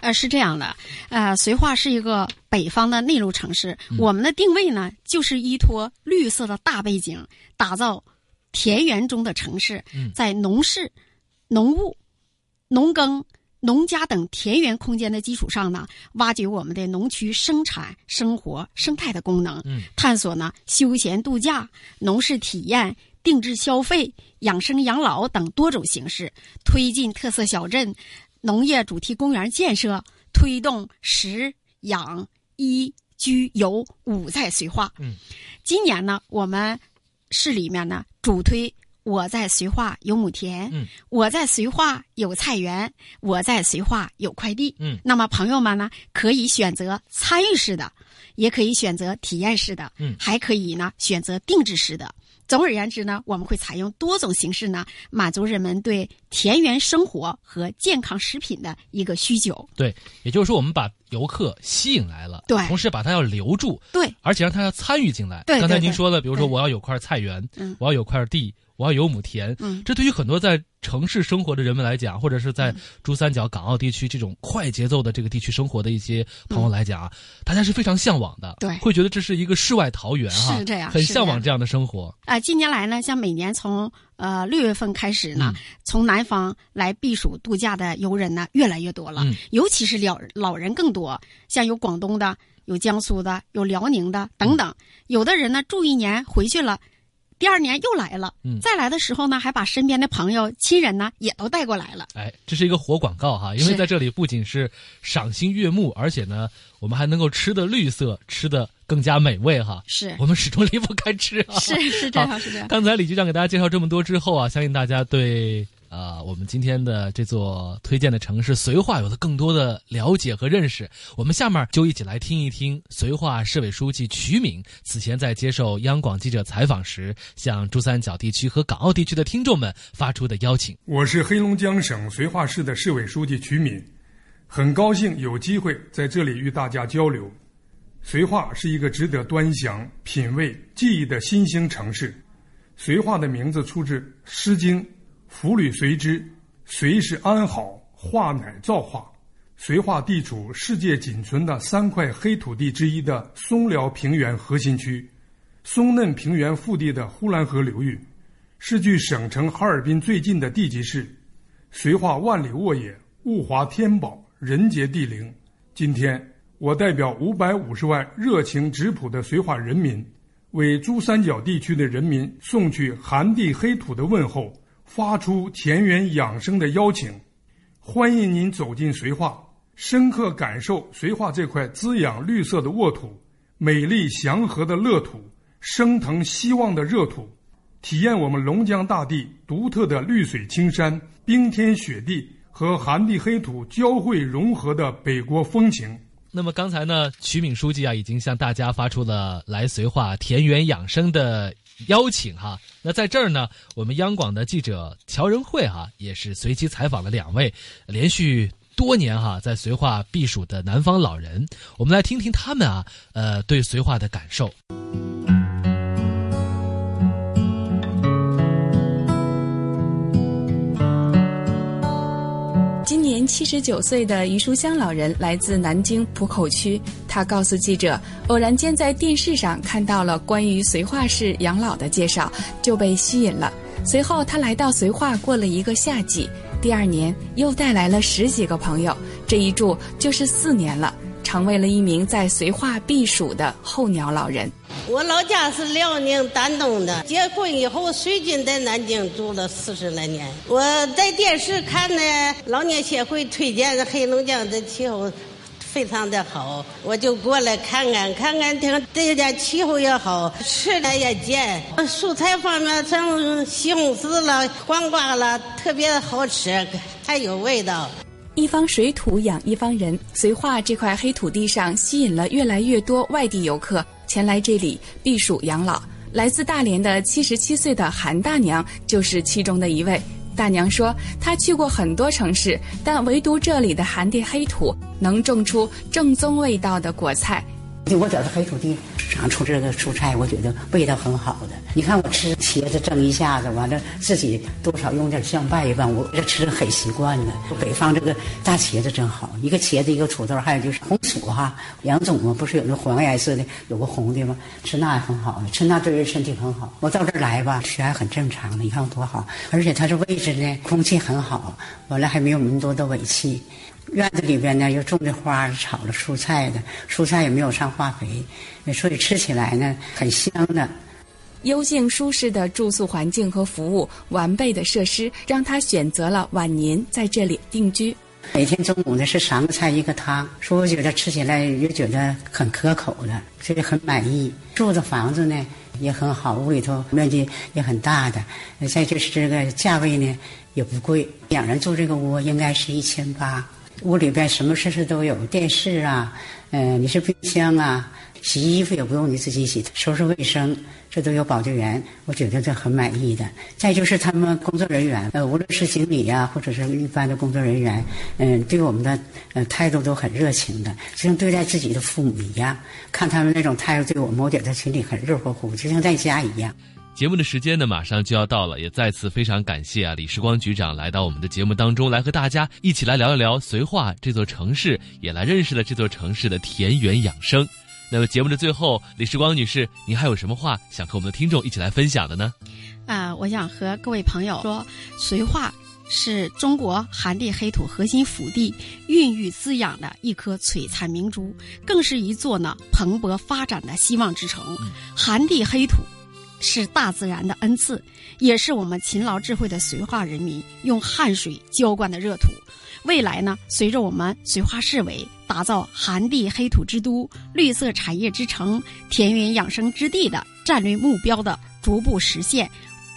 S3: 呃，是这样的，呃，绥化是一个北方的内陆城市，
S2: 嗯
S3: 我们的定位呢，就是依托绿色的大背景，打造田园中的城市，
S2: 嗯
S3: 在农事、农务、农耕。农家等田园空间的基础上呢，挖掘我们的农区生产、生活、生态的功能，
S2: 嗯
S3: 探索呢休闲度假、农事体验、定制消费、养生养老等多种形式，推进特色小镇、农业主题公园建设，推动食养医居游五在绥化。
S2: 嗯，
S3: 今年呢，我们市里面呢主推。我在绥化有亩田，
S2: 嗯，
S3: 我在绥化有菜园，我在绥化有快递，
S2: 嗯
S3: 那么朋友们呢，可以选择参与式的，也可以选择体验式的，
S2: 嗯
S3: 还可以呢选择定制式的。总而言之呢，我们会采用多种形式呢，满足人们对田园生活和健康食品的一个需求。
S2: 对，也就是说，我们把游客吸引来了，
S3: 对。
S2: 同时把他要留住，
S3: 对，
S2: 而且让他要参与进来。
S3: 对对
S2: 刚才您说的，比如说我要有块菜园，
S3: 嗯。
S2: 我要有块地，我要有亩田，
S3: 嗯
S2: 这对于很多在城市生活的人们来讲，或者是在珠三角、港澳地区这种快节奏的这个地区生活的一些朋友来讲啊，大家是非常向往的，
S3: 对
S2: 会觉得这是一个世外桃源哈，
S3: 是这样
S2: 很向往这样的生活。
S3: 啊、近年来呢，像每年从呃六月份开始呢，
S2: 嗯
S3: 从南方来避暑度假的游人呢越来越多了，
S2: 嗯
S3: 尤其是老老人更多，像有广东的，有江苏的，有辽宁的等等。有的人呢住一年回去了。第二年又来了，
S2: 嗯
S3: 再来的时候呢，还把身边的朋友、亲人呢也都带过来了。
S2: 哎，这是一个活广告哈，因为在这里不仅是赏心悦目，而且呢，我们还能够吃的绿色，吃的更加美味哈。
S3: 是
S2: 我们始终离不开吃啊。
S3: 是是这样
S2: 好
S3: 是这样
S2: 刚才李局长给大家介绍这么多之后啊，相信大家对啊、我们今天的这座推荐的城市绥化有了更多的了解和认识。我们下面就一起来听一听绥化市委书记瞿敏此前在接受央广记者采访时，向珠三角地区和港澳地区的听众们发出的邀请。
S12: 我是黑龙江省绥化市的市委书记瞿敏，很高兴有机会在这里与大家交流。绥化是一个值得端详、品味、记忆的新兴城市。绥化的名字出自《诗经》：“福履随之，绥是安好，化乃造化。”绥化地处世界仅存的三块黑土地之一的松辽平原核心区，松嫩平原腹地的呼兰河流域，是距省城哈尔滨最近的地级市。绥化万里沃野，物华天宝，人杰地灵。今天，我代表五百五十万热情质朴的绥化人民，为珠三角地区的人民送去寒地黑土的问候，发出田园养生的邀请。欢迎您走进绥化，深刻感受绥化这块滋养绿色的沃土、美丽祥和的乐土、升腾希望的热土，体验我们龙江大地独特的绿水青山、冰天雪地和寒地黑土交汇融合的北国风情。
S2: 那么刚才呢，曲敏书记啊，已经向大家发出了来绥化田园养生的邀请哈。那在这儿呢，我们央广的记者乔仁慧哈，也是随机采访了两位连续多年哈在绥化避暑的南方老人，我们来听听他们啊，呃，对绥化的感受。
S13: 七十九岁的余书香老人来自南京浦口区，他告诉记者，偶然间在电视上看到了关于绥化市养老的介绍，就被吸引了。随后他来到绥化过了一个夏季，第二年又带来了十几个朋友，这一住就是四年了，成为了一名在绥化避暑的候鸟老人。
S14: 我老家是辽宁丹东的，结婚以后随军在南京住了四十来年。我在电视看呢，老年协会推荐的黑龙江的气候非常的好，我就过来看看，看看听这家气候也好，吃的也健，蔬菜方面像西红柿了、黄瓜了，特别好吃，还有味道。
S13: 一方水土养一方人，绥化这块黑土地上吸引了越来越多外地游客前来这里避暑养老。来自大连的七十七岁的韩大娘就是其中的一位。大娘说，她去过很多城市，但唯独这里的寒地黑土能种出正宗味道的果菜。
S15: 就我觉得黑土地长出这个蔬菜，我觉得味道很好的。你看我吃茄子蒸一下子，完了自己多少用点酱拌一拌，我这吃的很习惯的。北方这个大茄子真好，一个茄子一个土豆，还有就是红薯哈，两种嘛，不是有那黄颜色的，有个红的吗？吃那也很好，吃那对人身体很好。我到这儿来吧，血压很正常的，你看多好，而且它这位置呢，空气很好，完了还没有那么多的尾气。院子里边呢，又种的花，炒了蔬菜的，蔬菜也没有上化肥，所以吃起来呢很香的。
S13: 幽静舒适的住宿环境和服务，完备的设施，让他选择了晚年在这里定居。
S15: 每天中午呢是三个菜一个汤，说我觉得吃起来也觉得很可口的，所以很满意。住的房子呢也很好，屋里头面积也很大的，再就是这个价位呢也不贵，两人住这个屋应该是一千八。屋里边什么设施都有，电视啊，嗯，你是冰箱啊，洗衣服也不用你自己洗，收拾卫生这都有保洁员，我觉得这很满意的。再就是他们工作人员，呃，无论是经理呀，或者是一般的工作人员，嗯，对我们的呃态度都很热情的，就像对待自己的父母一样。看他们那种态度对我们，我觉得心里很热乎乎，就像在家一样。
S2: 节目的时间呢，马上就要到了，也再次非常感谢啊，李时光局长来到我们的节目当中，来和大家一起来聊一聊绥化这座城市，也来认识了这座城市的田园养生。那么节目的最后，李时光女士，您还有什么话想和我们的听众一起来分享的呢？
S3: 啊，我想和各位朋友说，绥化是中国寒地黑土核心腹地，孕育滋养的一颗璀璨明珠，更是一座呢蓬勃发展的希望之城。寒地黑土。是大自然的恩赐，也是我们勤劳智慧的绥化人民用汗水浇灌的热土。未来呢，随着我们绥化市委打造寒地黑土之都、绿色产业之城、田园养生之地的战略目标的逐步实现，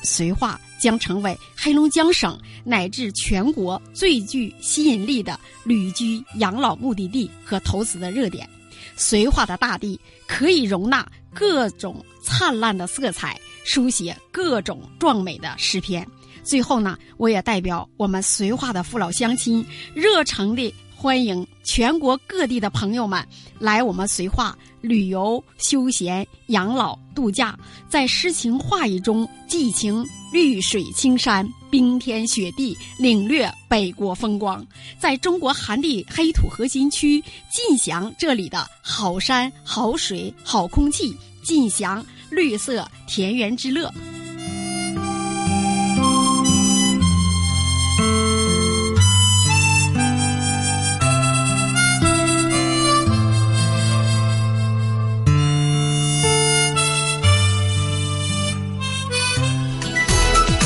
S3: 绥化将成为黑龙江省乃至全国最具吸引力的旅居养老目的地和投资的热点。绥化的大地可以容纳各种灿烂的色彩，书写各种壮美的诗篇。最后呢，我也代表我们绥化的父老乡亲，热诚地欢迎全国各地的朋友们来我们绥化旅游、休闲、养老、度假，在诗情画意中寄情绿水青山。冰天雪地，领略北国风光，在中国寒地黑土核心区，尽享这里的好山好水好空气，尽享绿色田园之乐。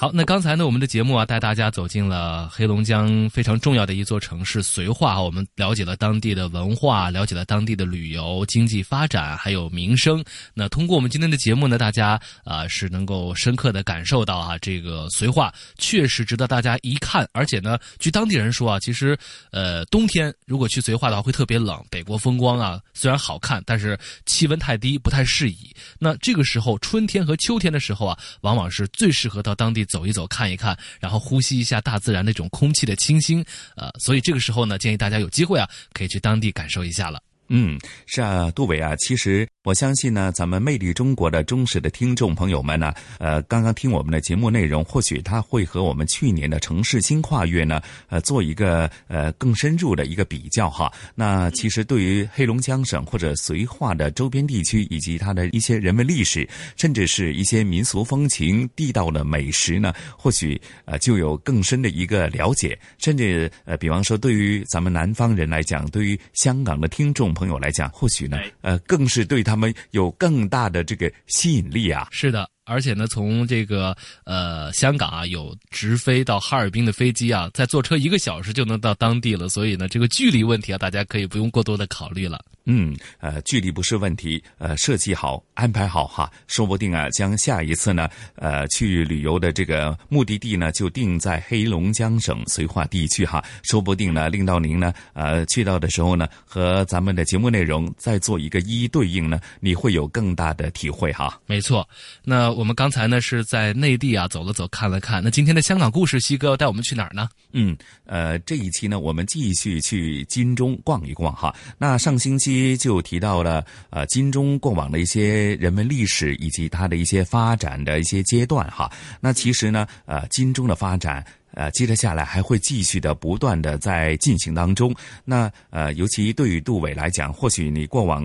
S2: 好，那刚才呢，我们的节目啊，带大家走进了黑龙江非常重要的一座城市绥化。我们了解了当地的文化，了解了当地的旅游经济发展，还有民生。那通过我们今天的节目呢，大家啊是能够深刻的感受到啊，这个绥化确实值得大家一看。而且呢，据当地人说啊，其实呃冬天如果去绥化的话会特别冷，北国风光啊虽然好看，但是气温太低不太适宜。那这个时候春天和秋天的时候啊，往往是最适合到当地。走一走，看一看，然后呼吸一下大自然那种空气的清新，呃，所以这个时候呢，建议大家有机会啊，可以去当地感受一下了。
S1: 嗯，是啊，杜伟啊，其实。我相信呢，咱们魅力中国的忠实的听众朋友们呢，呃，刚刚听我们的节目内容，或许他会和我们去年的城市新跨越呢，呃，做一个呃更深入的一个比较哈。那其实对于黑龙江省或者绥化的周边地区以及它的一些人文历史，甚至是一些民俗风情、地道的美食呢，或许呃就有更深的一个了解。甚至呃，比方说对于咱们南方人来讲，对于香港的听众朋友来讲，或许呢，呃，更是对他。们有更大的这个吸引力啊！
S2: 是的。而且呢，从这个呃香港啊有直飞到哈尔滨的飞机啊，再坐车一个小时就能到当地了，所以呢，这个距离问题啊，大家可以不用过多的考虑了。
S1: 嗯，呃，距离不是问题，呃，设计好、安排好哈，说不定啊，将下一次呢，呃，去旅游的这个目的地呢，就定在黑龙江省绥化地区哈，说不定呢，令到您呢，呃，去到的时候呢，和咱们的节目内容再做一个一一对应呢，你会有更大的体会哈。
S2: 没错，那我们刚才呢是在内地啊走了走，看了看，那今天的香港故事，西哥要带我们去哪儿呢？
S1: 嗯，呃，这一期呢，我们继续去金钟逛一逛哈。那上星期。就提到了呃金钟过往的一些人文历史以及它的一些发展的一些阶段哈。那其实呢呃金钟的发展。呃，接着下来还会继续的不断的在进行当中。那呃，尤其对于杜伟来讲，或许你过往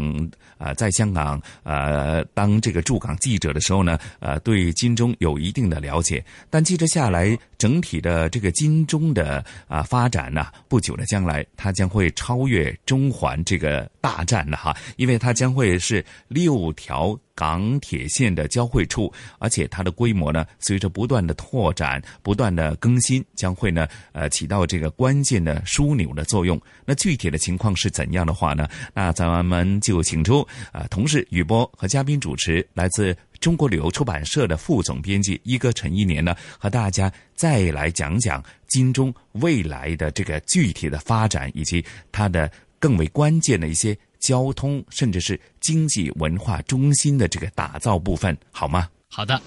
S1: 呃在香港呃当这个驻港记者的时候呢，呃对金钟有一定的了解。但接着下来，整体的这个金钟的啊发展呢，不久的将来，它将会超越中环这个大战的哈，因为它将会是六条。港铁线的交汇处，而且它的规模呢，随着不断的拓展、不断的更新，将会呢，呃，起到这个关键的枢纽的作用。那具体的情况是怎样的话呢？那咱们就请出啊，同事雨波和嘉宾主持，来自中国旅游出版社的副总编辑一哥陈一年呢，和大家再来讲讲金钟未来的这个具体的发展，以及它的更为关键的一些。交通甚至是经济文化中心的这个打造部分，好吗？
S2: 好的。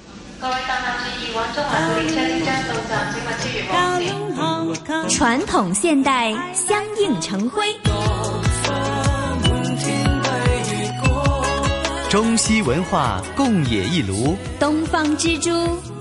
S16: 传统现代相映成辉，
S17: 中西文化共冶一炉，
S16: 东方之珠，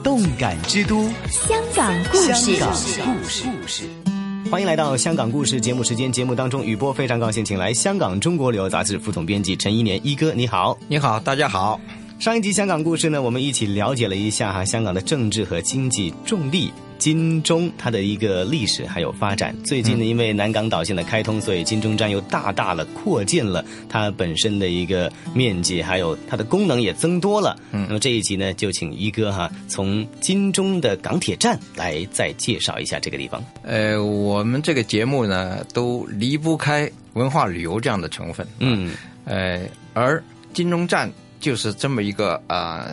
S17: 动感之都，
S16: 香港故事。
S17: 香港故事。欢迎来到香港故事节目时间。节目当中，雨波非常高兴，请来香港中国旅游杂志副总编辑陈一年一哥，你好，
S18: 你好，大家好。
S17: 上一集香港故事呢，我们一起了解了一下哈香港的政治和经济重力。金钟它的一个历史还有发展，最近呢，因为南港岛线的开通，所以金钟站又大大的扩建了它本身的一个面积，还有它的功能也增多了。嗯，那么这一集呢，就请一哥哈从金钟的港铁站来再介绍一下这个地方。
S18: 呃，我们这个节目呢，都离不开文化旅游这样的成分。嗯，呃，而金钟站就是这么一个啊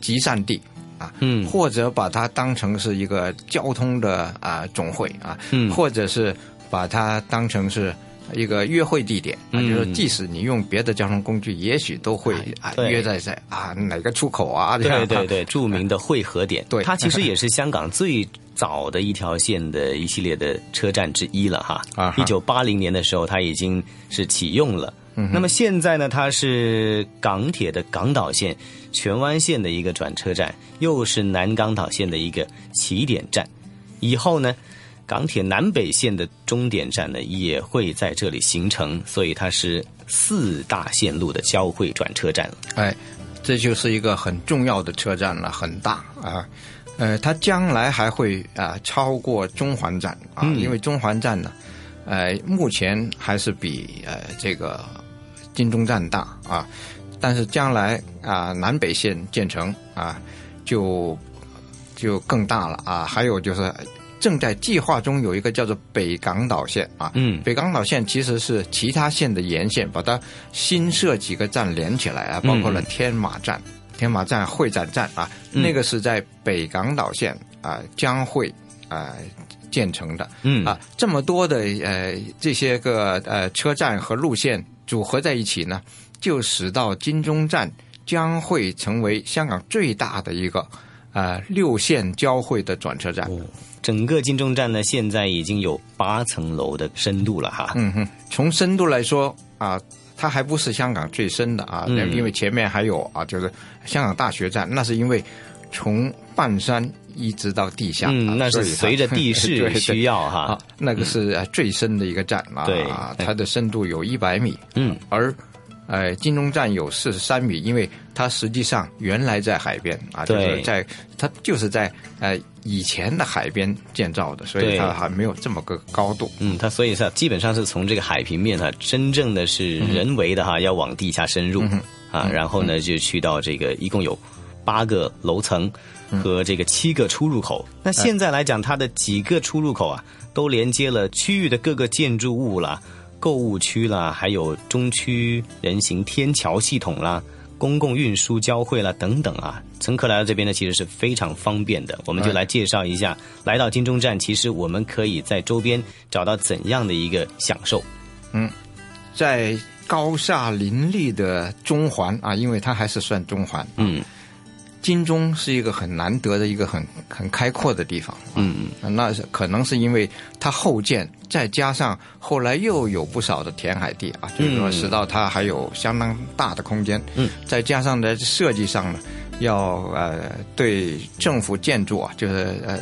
S18: 集散地。啊，嗯，或者把它当成是一个交通的啊总会啊，嗯，或者是把它当成是一个约会地点啊，就是即使你用别的交通工具，也许都会啊约在在啊哪个出口啊，
S17: 对对对，著名的汇合点，
S18: 对，
S17: 它其实也是香港最早的一条线的一系列的车站之一了哈。啊，一九八零年的时候，它已经是启用了。嗯那么现在呢，它是港铁的港岛线荃湾线的一个转车站，又是南港岛线的一个起点站。以后呢，港铁南北线的终点站呢也会在这里形成，所以它是四大线路的交汇转车站。
S18: 哎，这就是一个很重要的车站了，很大啊。呃，它将来还会啊超过中环站啊，因为中环站呢，呃，目前还是比呃这个。金钟站大啊，但是将来啊南北线建成啊，就就更大了啊。还有就是正在计划中有一个叫做北港岛线啊，嗯，北港岛线其实是其他线的沿线，把它新设几个站连起来啊，包括了天马站、天马站、会展站啊，那个是在北港岛线啊将会啊建成的，嗯啊，这么多的呃这些个呃车站和路线。组合在一起呢，就使到金钟站将会成为香港最大的一个呃六线交汇的转车站。
S17: 整个金钟站呢，现在已经有八层楼的深度了哈。
S18: 嗯哼，从深度来说啊，它还不是香港最深的啊，因为前面还有啊，就是香港大学站，那是因为从半山。一直到地下，
S17: 嗯，那是随着地势 需要哈。
S18: 那个是最深的一个站啊，
S17: 对，
S18: 它的深度有一百米，嗯，而，呃，金钟站有四十三米，因为它实际上原来在海边啊，就是在它就是在呃以前的海边建造的，所以它还没有这么个高度。
S17: 嗯，它所以是基本上是从这个海平面啊，真正的是人为的哈，要往地下深入啊，然后呢就去到这个一共有。八个楼层和这个七个出入口。那现在来讲，它的几个出入口啊，都连接了区域的各个建筑物啦、购物区啦，还有中区人行天桥系统啦。公共运输交汇啦等等啊，乘客来到这边呢，其实是非常方便的。我们就来介绍一下，来到金钟站，其实我们可以在周边找到怎样的一个享受。
S18: 嗯，在高厦林立的中环啊，因为它还是算中环。
S17: 嗯，
S18: 金钟是一个很难得的一个很很开阔的地方。
S17: 嗯
S18: 嗯，那是可能是因为它后建，再加上后来又有不少的填海地啊，就是说使到它还有相当大的空间。
S17: 嗯，
S18: 再加上在设计上呢，要呃对政府建筑啊，就是呃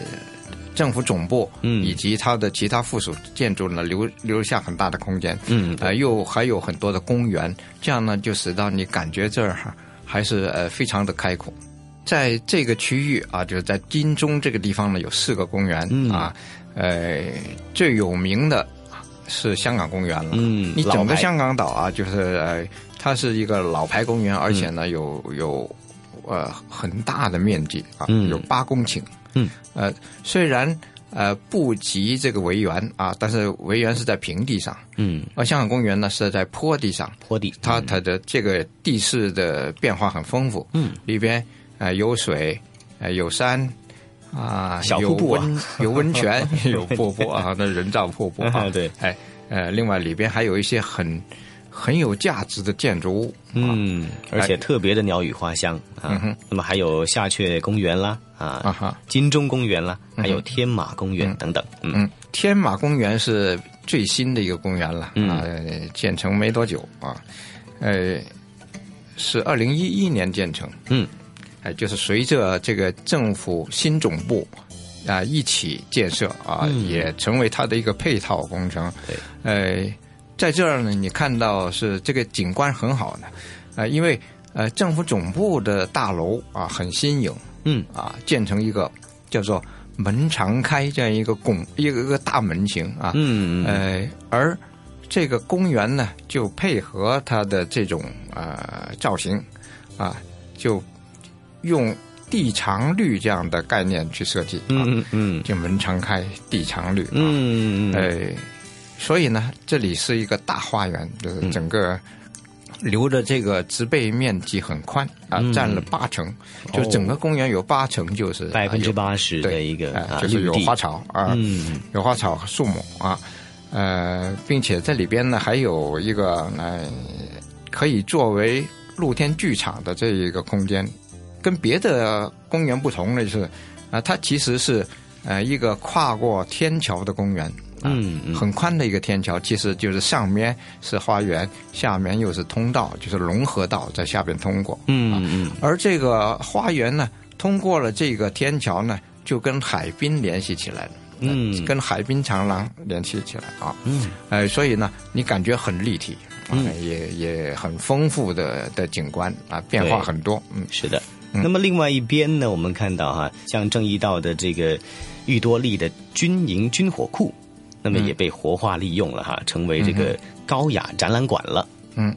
S18: 政府总部
S17: 嗯
S18: 以及它的其他附属建筑呢，留留下很大的空间。
S17: 嗯，
S18: 呃，又还有很多的公园，这样呢，就使到你感觉这儿哈还是呃非常的开阔。在这个区域啊，就是在金钟这个地方呢，有四个公园、
S17: 嗯。
S18: 啊，呃，最有名的是香港公园了。
S17: 嗯
S18: 你整个香港岛啊，就是呃，它是一个老牌公园，而且
S17: 嗯
S18: 呢，有有呃很大的面积啊，
S17: 嗯。
S18: 有八公顷。
S17: 嗯，
S18: 呃，虽然呃不及这个维园啊，但是维园是在平地上。
S17: 嗯，
S18: 而香港公园呢是在坡地上，
S17: 坡地，
S18: 它它的这个地势的变化很丰富，
S17: 嗯，
S18: 里边呃有水，呃有山，啊，
S17: 小瀑布啊
S18: 有温泉，有瀑布啊，那人造瀑布啊，
S17: 对，
S18: 哎呃，另外里边还有一些很很有价值的建筑物，
S17: 嗯，而且特别的鸟语花香啊。那么还有夏雀公园啦，啊，
S18: 哈，
S17: 金钟公园啦，还有
S18: 嗯
S17: 天马公园等等。
S18: 嗯，天马公园是最新的一个公园了，
S17: 嗯
S18: 啊，建成没多久啊，呃，是二零一一年建成，
S17: 嗯，
S18: 哎，就是随着这个政府新总部啊一起建设啊，
S17: 嗯。
S18: 也成为它的一个配套工程。
S17: 对，
S18: 呃，在这儿呢，你看到是这个景观很好的，呃，因为呃政府总部的大楼啊很新颖，
S17: 嗯。
S18: 啊，建成一个叫做门常开这样一个拱一个一个大门型啊，
S17: 嗯。
S18: 呃，而这个公园呢，就配合它的这种呃造型啊，就用地长绿这样的概念去设计，
S17: 嗯嗯，
S18: 就门常开，地常绿，
S17: 嗯嗯，
S18: 哎，所以呢，这里是一个大花园，就是整个。留的这个植被面积很宽啊，
S17: 嗯。
S18: 占了八成，就是整个公园有八成就是
S17: 百分之八十的一个啊
S18: 就是有花草啊，
S17: 嗯。
S18: 有花草和树木啊，呃，并且这里边呢还有一个呃可以作为露天剧场的这一个空间，跟别的公园不同的是，啊、它其实是呃一个跨过天桥的公园。
S17: 嗯嗯
S18: 很宽的一个天桥，其实就是上面是花园，下面又是通道，就是融合道在下边通过。
S17: 嗯嗯
S18: 而这个花园呢，通过了这个天桥呢，就跟海滨联系起来了。
S17: 嗯
S18: 跟海滨长廊联系起来啊。
S17: 嗯，
S18: 呃，所以呢，你感觉很立体，啊、
S17: 嗯
S18: 也也很丰富的的景观啊，变化很多。嗯，
S17: 是的。那么另外一边呢，我们看到哈，像正义道的这个裕多利的军营军火库，那么也被活化利用了哈，成为这个高雅展览馆了。
S18: 嗯，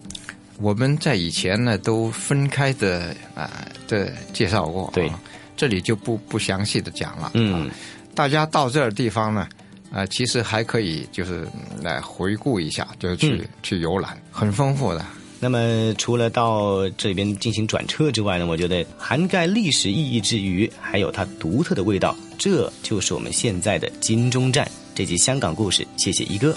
S18: 我们在以前呢都分开的啊的介绍过，对、这里就不不详细的讲了。
S17: 嗯，
S18: 大家到这儿地方呢，啊、其实还可以就是嗯来回顾一下，就是去、
S17: 嗯
S18: 去游览，很丰富的。
S17: 那么除了到这边进行转车之外呢，我觉得涵盖历史意义之余，还有它独特的味道，这就是我们现在的金钟站这集香港故事。谢谢一哥。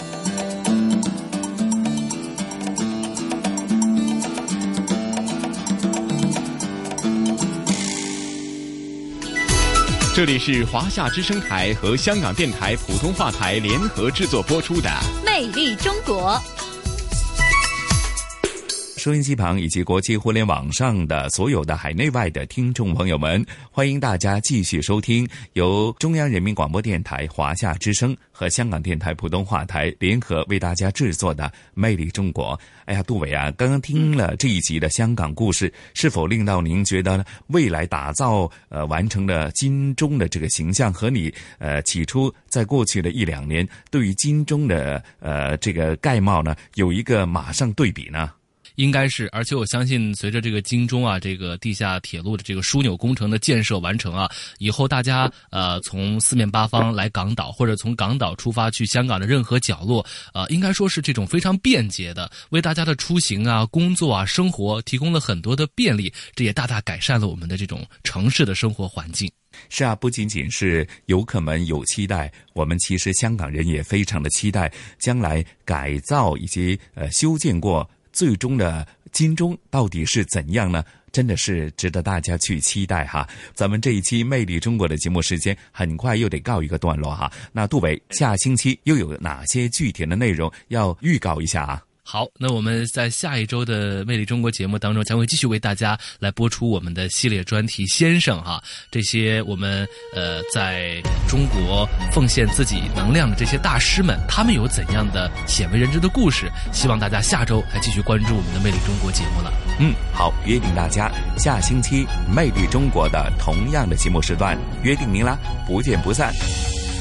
S19: 这里是华夏之声台和香港电台普通话台联合制作播出的《
S16: 魅力中国》。
S1: 收音机旁以及国际互联网上的所有的海内外的听众朋友们，欢迎大家继续收听由中央人民广播电台华夏之声和香港电台普通话台联合为大家制作的《魅力中国》。哎呀，杜伟啊，刚刚听了这一集的香港故事，是否令到您觉得未来打造呃完成了金钟的这个形象和你呃起初在过去的一两年对于金钟的呃这个盖帽呢有一个马上对比呢？
S2: 应该是，而且我相信，随着这个京中啊，这个地下铁路的这个枢纽工程的建设完成啊，以后大家呃从四面八方来港岛，或者从港岛出发去香港的任何角落，呃，应该说是这种非常便捷的，为大家的出行啊、工作啊、生活提供了很多的便利，这也大大改善了我们的这种城市的生活环境。
S1: 是啊，不仅仅是游客们有期待，我们其实香港人也非常的期待将来改造以及呃修建过最终的金钟到底是怎样呢？真的是值得大家去期待哈。咱们这一期《魅力中国》的节目时间很快又得告一个段落哈。那杜伟，下星期又有哪些具体的内容要预告一下啊？
S2: 好，那我们在下一周的《魅力中国》节目当中，将会继续为大家来播出我们的系列专题“先生”哈，这些我们呃在中国奉献自己能量的这些大师们，他们有怎样的鲜为人知的故事？希望大家下周来继续关注我们的《魅力中国》节目了。
S1: 嗯，好，约定大家下星期《魅力中国》的同样的节目时段，约定您啦，不见不散。